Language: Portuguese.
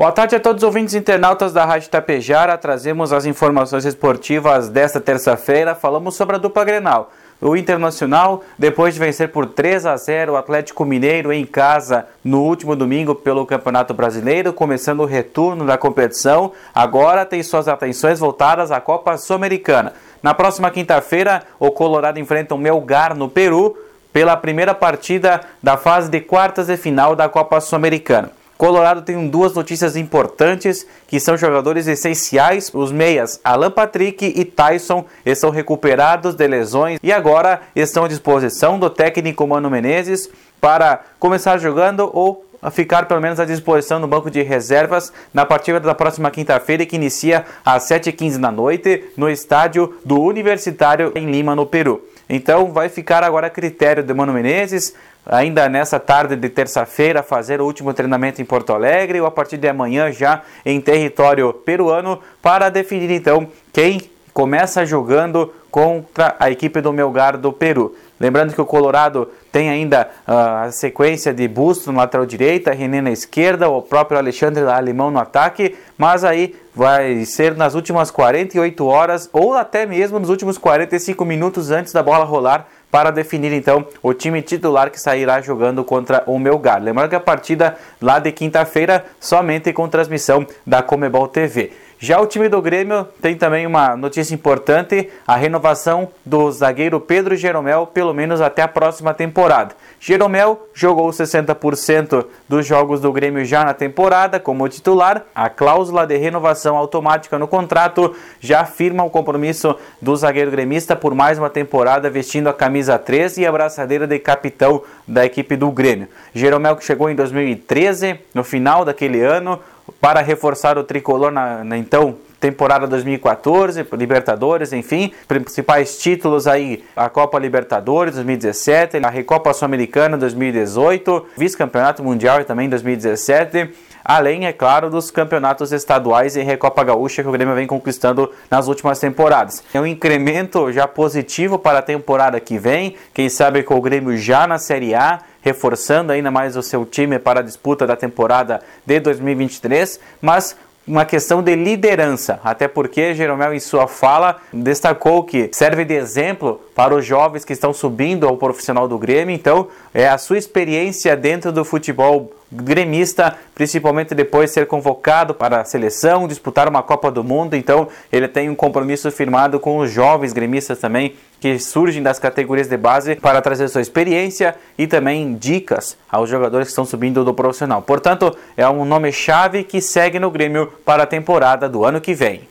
Boa tarde a todos os ouvintes internautas da Rádio Tapejara. Trazemos as informações esportivas desta terça-feira. Falamos sobre a dupla Grenal. O Internacional, depois de vencer por 3 a 0 o Atlético Mineiro em casa no último domingo pelo Campeonato Brasileiro, começando o retorno da competição, agora tem suas atenções voltadas à Copa Sul-Americana. Na próxima quinta-feira, o Colorado enfrenta o Melgar no Peru pela primeira partida da fase de quartas de final da Copa Sul-Americana. Colorado tem duas notícias importantes que são jogadores essenciais. Os meias Alan Patrick e Tyson estão recuperados de lesões e agora estão à disposição do técnico Mano Menezes para começar jogando ou ficar pelo menos à disposição no banco de reservas na partida da próxima quinta-feira que inicia às 7h15 da noite no estádio do Universitário em Lima, no Peru. Então vai ficar agora a critério de Mano Menezes ainda nessa tarde de terça-feira, fazer o último treinamento em Porto Alegre ou a partir de amanhã já em território peruano para definir então quem começa jogando contra a equipe do Melgar do Peru. Lembrando que o Colorado tem ainda uh, a sequência de Busto no lateral direita, René na esquerda, o próprio Alexandre Alemão no ataque, mas aí vai ser nas últimas 48 horas ou até mesmo nos últimos 45 minutos antes da bola rolar para definir então o time titular que sairá jogando contra o Melgar. Lembrando que a partida lá de quinta-feira somente com transmissão da Comebol TV. Já o time do Grêmio tem também uma notícia importante: a renovação do zagueiro Pedro Jeromel, pelo menos até a próxima temporada. Jeromel jogou 60% dos jogos do Grêmio já na temporada como titular. A cláusula de renovação automática no contrato já afirma o compromisso do zagueiro gremista por mais uma temporada vestindo a camisa 13 e a braçadeira de capitão da equipe do Grêmio. Jeromel que chegou em 2013, no final daquele ano, para reforçar o tricolor na, na então temporada 2014, Libertadores, enfim, principais títulos aí, a Copa Libertadores 2017, a Recopa Sul-Americana 2018, vice-campeonato mundial também 2017, além, é claro, dos campeonatos estaduais e Recopa Gaúcha que o Grêmio vem conquistando nas últimas temporadas. É um incremento já positivo para a temporada que vem, quem sabe com o Grêmio já na Série A, reforçando ainda mais o seu time para a disputa da temporada de 2023, mas uma questão de liderança, até porque Jeromel em sua fala destacou que serve de exemplo para os jovens que estão subindo ao profissional do Grêmio, então é a sua experiência dentro do futebol gremista, principalmente depois de ser convocado para a seleção, disputar uma Copa do Mundo. Então, ele tem um compromisso firmado com os jovens gremistas também que surgem das categorias de base para trazer sua experiência e também dicas aos jogadores que estão subindo do profissional. Portanto, é um nome chave que segue no Grêmio para a temporada do ano que vem.